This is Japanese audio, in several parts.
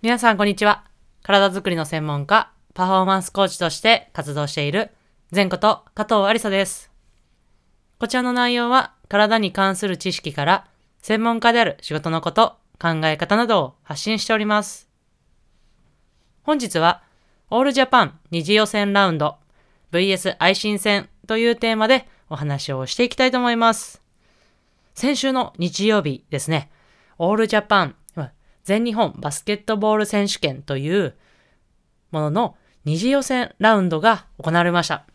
皆さんこんにちは。体づくりの専門家、パフォーマンスコーチとして活動している、前こと加藤ありさです。こちらの内容は、体に関する知識から、専門家である仕事のこと、考え方などを発信しております。本日は、オールジャパン二次予選ラウンド VS 愛心戦というテーマでお話をしていきたいと思います。先週の日曜日ですね、オールジャパン全日本バスケットボール選手権というものの二次予選ラウンドが行われました。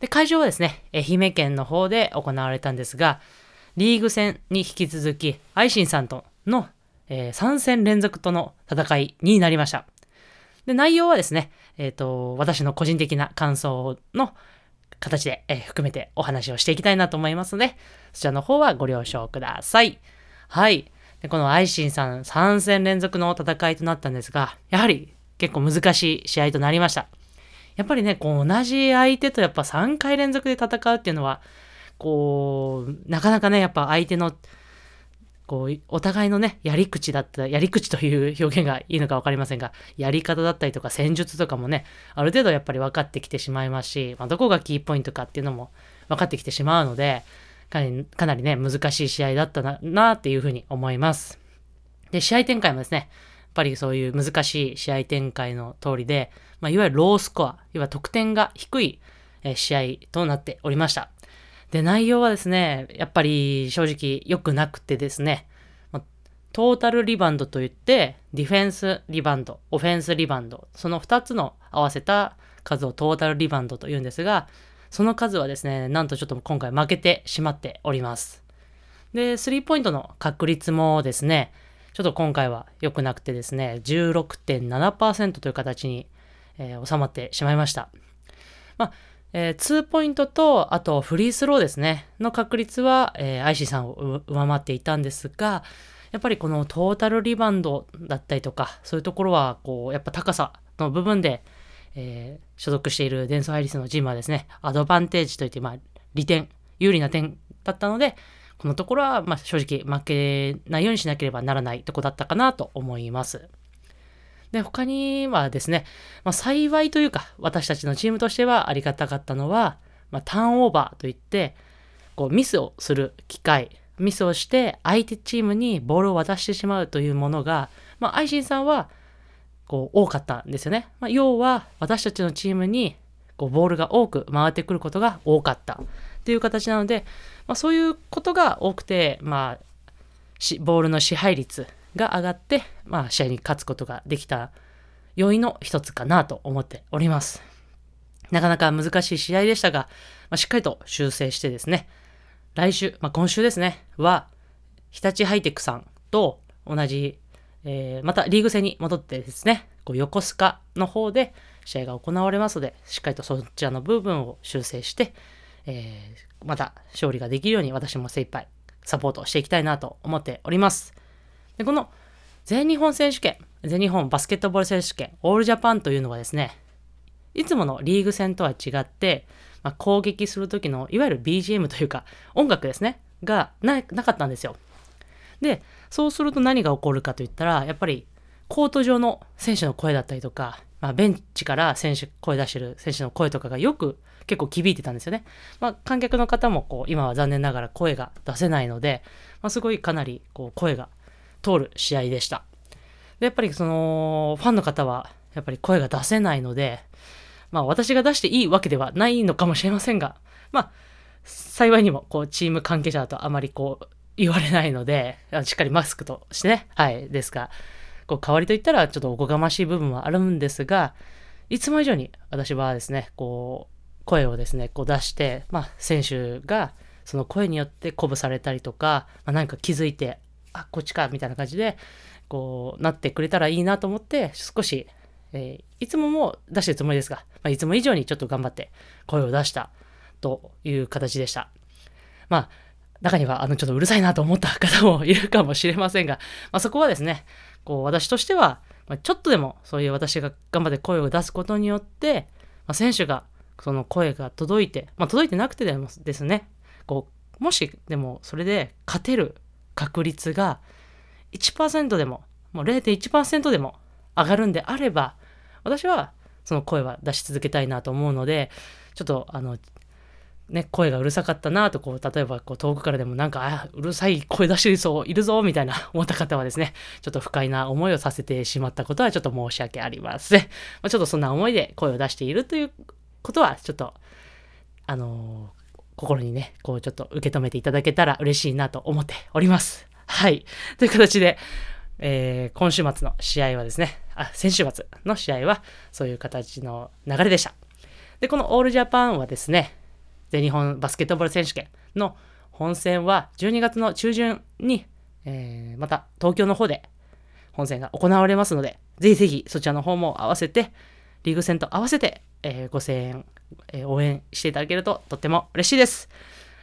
で、会場はですね、愛媛県の方で行われたんですが、リーグ戦に引き続き、愛心さんとの、えー3戦連続との戦いになりました。で、内容はですね、えっ、と、私の個人的な感想の形で、えー含めてお話をしていきたいなと思いますので、そちらの方はご了承ください。はい。でこの愛心さん3戦連続の戦いとなったんですが、やはり結構難しい試合となりました。やっぱりね、こう同じ相手とやっぱ3回連続で戦うっていうのは、こう、なかなかね、やっぱ相手の、こう、お互いのね、やり口だった、やり口という表現がいいのか分かりませんが、やり方だったりとか戦術とかもね、ある程度やっぱり分かってきてしまいますし、まあ、どこがキーポイントかっていうのも分かってきてしまうので、かなりかなりね、難しい試合だったな、なっていうふうに思います。で、試合展開もですね、やっぱりそういう難しい試合展開の通りで、まあ、いわゆるロースコア、いわゆる得点が低い試合となっておりました。で、内容はですね、やっぱり正直良くなくてですね、トータルリバウンドといって、ディフェンスリバウンド、オフェンスリバウンド、その2つの合わせた数をトータルリバウンドと言うんですが、その数はですね、なんとちょっと今回負けてしまっております。で、スリーポイントの確率もですね、ちょっと今回は良くなくてですね、16.7%という形に、えー収まってしまいました。まあ、えー、2ポイントと、あとフリースローですね、の確率は、えー、アイシーさんを上回っていたんですが、やっぱりこのトータルリバウンドだったりとか、そういうところは、こう、やっぱ高さの部分で、えー所属しているデンソーアイリスのチームはですね、アドバンテージといって、まあ、利点、有利な点だったので、このところは、まあ、正直負けないようにしなければならないとこだったかなと思います。で、他にはですね、まあ、幸いというか、私たちのチームとしてはありがたかったのは、まあ、ターンオーバーといって、こうミスをする機会、ミスをして相手チームにボールを渡してしまうというものが、まあ、アイシンさんはこう多かったんですよね。まあ、要は私たちのチームにこうボールが多く回ってくることが多かったっていう形なので、まあ、そういうことが多くて、まあ、しボールの支配率が上がって、まあ、試合に勝つことができた要因の一つかなと思っております。なかなか難しい試合でしたが、まあ、しっかりと修正してですね、来週、まあ、今週ですね、は、日立ハイテクさんと同じ、えーまたリーグ戦に戻ってですね、こう横須賀の方で試合が行われますので、しっかりとそちらの部分を修正して、えーまた勝利ができるように私も精一杯サポートしていきたいなと思っております。で、この全日本選手権、全日本バスケットボール選手権、オールジャパンというのはですね、いつものリーグ戦とは違って、まあ、攻撃する時のいわゆる BGM というか音楽ですねがななかったんですよ。でそうすると何が起こるかといったらやっぱりコート上の選手の声だったりとか、まあ、ベンチから選手声出してる選手の声とかがよく結構響いてたんですよね。まあ、観客の方もこう今は残念ながら声が出せないので、まあ、すごいかなりこう声が通る試合でした。でやっぱりそのファンの方はやっぱり声が出せないので、まあ私が出していいわけではないのかもしれませんが、まあ幸いにもこうチーム関係者だとあまりこう言われないので、しっかりマスクとしてね、はい、ですが、こう代わりといったらちょっとおこがましい部分はあるんですが、いつも以上に私はですね、こう声をですね、こう出して、まあ選手がその声によって鼓舞されたりとか、まあ、なんか気づいて、あ、こっちか、みたいな感じで、こうなってくれたらいいなと思って、少しえーいつもも出してるつもりですが、まあ、いつも以上にちょっと頑張って声を出したという形でした。まあ、中には、あの、ちょっとうるさいなと思った方もいるかもしれませんが、まあ、そこはですね、こう、私としては、まあ、ちょっとでも、そういう私が頑張って声を出すことによって、まあ、選手が、その声が届いて、まあ、届いてなくてでもですね、こう、もし、でも、それで勝てる確率が1%でも、もう0.1%でも上がるんであれば、私はその声は出し続けたいなと思うので、ちょっとあの、ね、声がうるさかったなと、こう、例えばこう遠くからでもなんか、あ、うるさい声出してる人いるぞ、みたいな 思った方はですね、ちょっと不快な思いをさせてしまったことはちょっと申し訳ありません。ま、ちょっとそんな思いで声を出しているということは、ちょっと、あのー心にね、こうちょっと受け止めていただけたら嬉しいなと思っております。はい。という形で、えー今週末の試合はですね、あ、先週末の試合はそういう形の流れでした。で、このオールジャパンはですね、全日本バスケットボール選手権の本戦は12月の中旬に、えーまた東京の方で本戦が行われますので、ぜひぜひそちらの方も合わせて、リーグ戦と合わせて、えーご声援、えー応援していただけるととっても嬉しいです。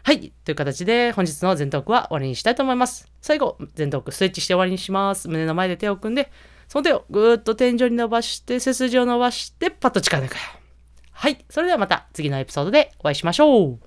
はい。という形で本日の全トークは終わりにしたいと思います。最後、全トークストレッチして終わりにします。胸の前で手を組んで、その手をぐーっと天井に伸ばして、背筋を伸ばして、パッと力抜く。はい。それではまた次のエピソードでお会いしましょう。